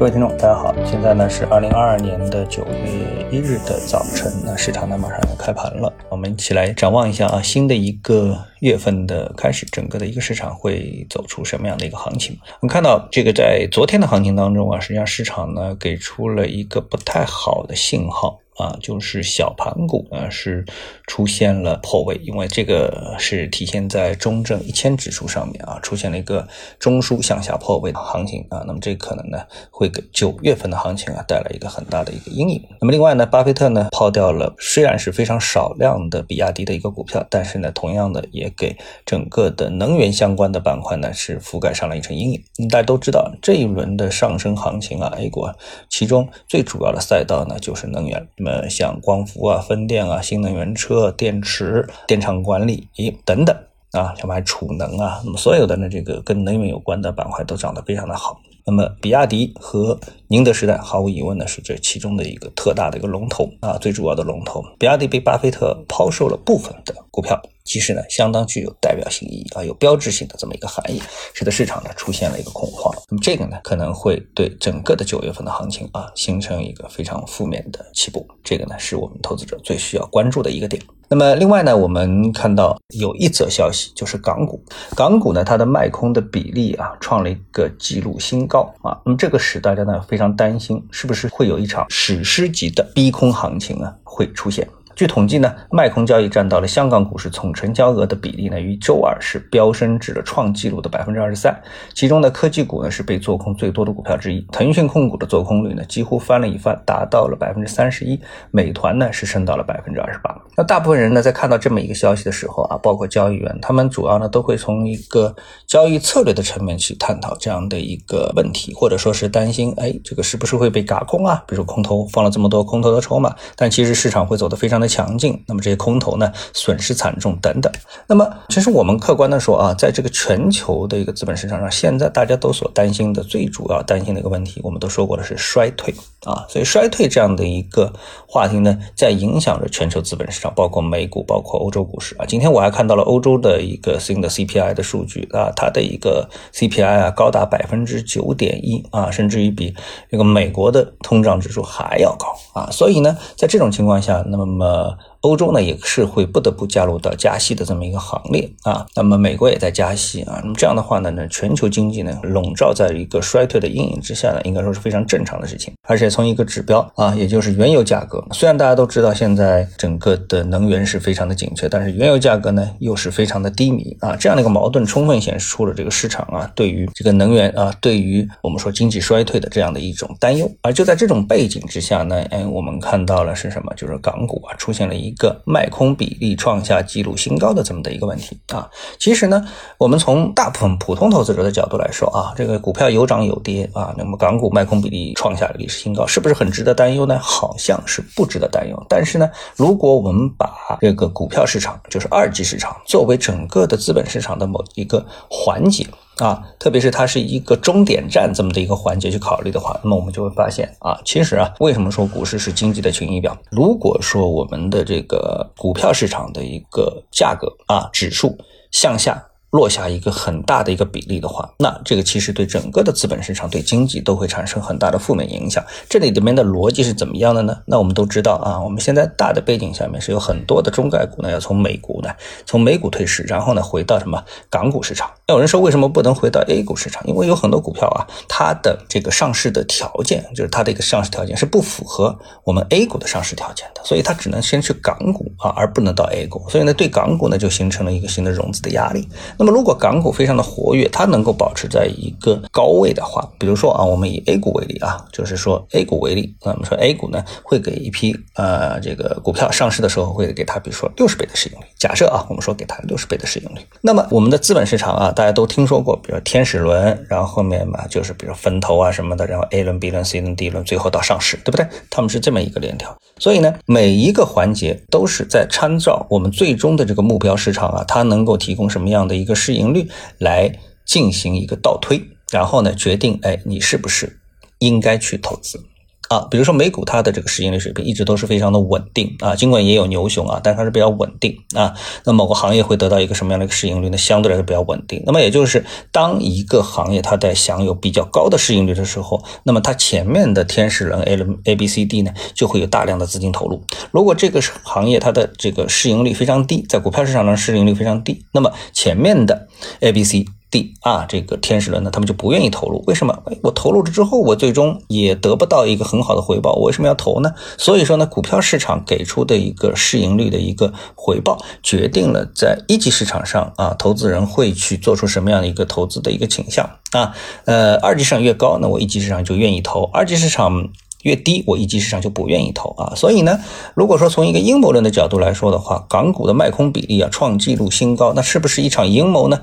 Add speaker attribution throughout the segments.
Speaker 1: 各位听众，大家好，现在呢是二零二二年的九月一日的早晨，那市场呢马上要开盘了，我们一起来展望一下啊，新的一个月份的开始，整个的一个市场会走出什么样的一个行情？我们看到这个在昨天的行情当中啊，实际上市场呢给出了一个不太好的信号。啊，就是小盘股啊是出现了破位，因为这个是体现在中证一千指数上面啊，出现了一个中枢向下破位的行情啊，那么这可能呢会给九月份的行情啊带来一个很大的一个阴影。那么另外呢，巴菲特呢抛掉了虽然是非常少量的比亚迪的一个股票，但是呢同样的也给整个的能源相关的板块呢是覆盖上了一层阴影。大家都知道这一轮的上升行情啊，A 股啊其中最主要的赛道呢就是能源。呃，像光伏啊、风电啊、新能源车、电池、电厂管理等等啊，什么储能啊，那么所有的呢，这个跟能源有关的板块都涨得非常的好。那么，比亚迪和宁德时代毫无疑问呢是这其中的一个特大的一个龙头啊，最主要的龙头。比亚迪被巴菲特抛售了部分的股票，其实呢相当具有代表性意义啊，有标志性的这么一个含义，使得市场呢出现了一个恐慌。那么这个呢可能会对整个的九月份的行情啊形成一个非常负面的起步，这个呢是我们投资者最需要关注的一个点。那么另外呢，我们看到有一则消息，就是港股，港股呢它的卖空的比例啊创了一个纪录新高啊，那么这个使大家呢非常担心，是不是会有一场史诗级的逼空行情啊会出现？据统计呢，卖空交易占到了香港股市总成交额的比例呢，于周二是飙升至了创纪录的百分之二十三。其中呢，科技股呢是被做空最多的股票之一，腾讯控股的做空率呢几乎翻了一番，达到了百分之三十一。美团呢是升到了百分之二十八。那大部分人呢在看到这么一个消息的时候啊，包括交易员，他们主要呢都会从一个交易策略的层面去探讨这样的一个问题，或者说是担心，哎，这个是不是会被嘎空啊？比如说空头放了这么多空头的筹码，但其实市场会走得非常的。强劲，那么这些空头呢，损失惨重等等。那么，其实我们客观的说啊，在这个全球的一个资本市场上，现在大家都所担心的最主要担心的一个问题，我们都说过的是衰退啊。所以，衰退这样的一个话题呢，在影响着全球资本市场，包括美股，包括欧洲股市啊。今天我还看到了欧洲的一个新的 CPI 的数据啊，它的一个 CPI 啊，高达百分之九点一啊，甚至于比这个美国的通胀指数还要高啊。所以呢，在这种情况下，那么。呃，欧洲呢也是会不得不加入到加息的这么一个行列啊。那么美国也在加息啊。那么这样的话呢，呢全球经济呢笼罩在一个衰退的阴影之下呢，应该说是非常正常的事情。而且从一个指标啊，也就是原油价格，虽然大家都知道现在整个的能源是非常的紧缺，但是原油价格呢又是非常的低迷啊。这样的一个矛盾，充分显示出了这个市场啊对于这个能源啊，对于我们说经济衰退的这样的一种担忧。而就在这种背景之下呢，哎，我们看到了是什么？就是港股啊出现了一。一个卖空比例创下纪录新高的这么的一个问题啊，其实呢，我们从大部分普通投资者的角度来说啊，这个股票有涨有跌啊，那么港股卖空比例创下历史新高，是不是很值得担忧呢？好像是不值得担忧。但是呢，如果我们把这个股票市场，就是二级市场，作为整个的资本市场的某一个环节。啊，特别是它是一个终点站这么的一个环节去考虑的话，那么我们就会发现啊，其实啊，为什么说股市是经济的晴雨表？如果说我们的这个股票市场的一个价格啊指数向下。落下一个很大的一个比例的话，那这个其实对整个的资本市场、对经济都会产生很大的负面影响。这里里面的逻辑是怎么样的呢？那我们都知道啊，我们现在大的背景下面是有很多的中概股呢，要从美股呢，从美股退市，然后呢回到什么港股市场。那有人说为什么不能回到 A 股市场？因为有很多股票啊，它的这个上市的条件，就是它的一个上市条件是不符合我们 A 股的上市条件的，所以它只能先去港股啊，而不能到 A 股。所以呢，对港股呢就形成了一个新的融资的压力。那么，如果港股非常的活跃，它能够保持在一个高位的话，比如说啊，我们以 A 股为例啊，就是说 A 股为例，那么说 A 股呢会给一批呃这个股票上市的时候会给它，比如说六十倍的市盈率。假设啊，我们说给它六十倍的市盈率，那么我们的资本市场啊，大家都听说过，比如天使轮，然后后面嘛就是比如分头啊什么的，然后 A 轮、B 轮、C 轮、D 轮，最后到上市，对不对？他们是这么一个链条。所以呢，每一个环节都是在参照我们最终的这个目标市场啊，它能够提供什么样的一个个市盈。率来进行一个倒推，然后呢，决定哎，你是不是应该去投资啊。比如说美股它的这个市盈率水平一直都是非常的稳定啊，尽管也有牛熊啊，但它是比较稳定啊。那某个行业会得到一个什么样的一个市盈率呢？相对来说比较稳定。那么也就是当一个行业它在享有比较高的市盈率的时候，那么它前面的天使轮 A、A、B、C、D 呢就会有大量的资金投入。如果这个行业它的这个市盈率非常低，在股票市场上市盈率非常低，那么前面的 A、B、C。D 啊，这个天使轮呢，他们就不愿意投入。为什么？哎，我投入了之后，我最终也得不到一个很好的回报，我为什么要投呢？所以说呢，股票市场给出的一个市盈率的一个回报，决定了在一级市场上啊，投资人会去做出什么样的一个投资的一个倾向啊。呃，二级市场越高，那我一级市场就愿意投；二级市场越低，我一级市场就不愿意投啊。所以呢，如果说从一个阴谋论的角度来说的话，港股的卖空比例啊创纪录新高，那是不是一场阴谋呢？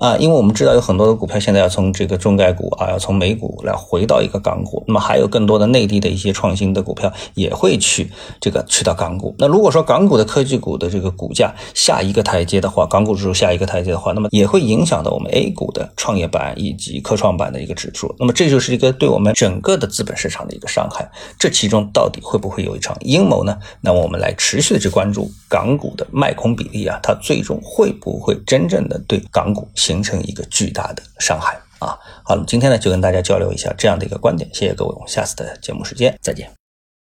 Speaker 1: 啊，因为我们知道有很多的股票现在要从这个中概股啊，要从美股来回到一个港股，那么还有更多的内地的一些创新的股票也会去这个去到港股。那如果说港股的科技股的这个股价下一个台阶的话，港股指数下一个台阶的话，那么也会影响到我们 A 股的创业板以及科创板的一个指数。那么这就是一个对我们整个的资本市场的一个伤害。这其中到底会不会有一场阴谋呢？那我们来持续的去关注港股的卖空比例啊，它最终会不会真正的对港股？形成一个巨大的伤害啊！好了，今天呢就跟大家交流一下这样的一个观点，谢谢各位，我们下次的节目时间再见。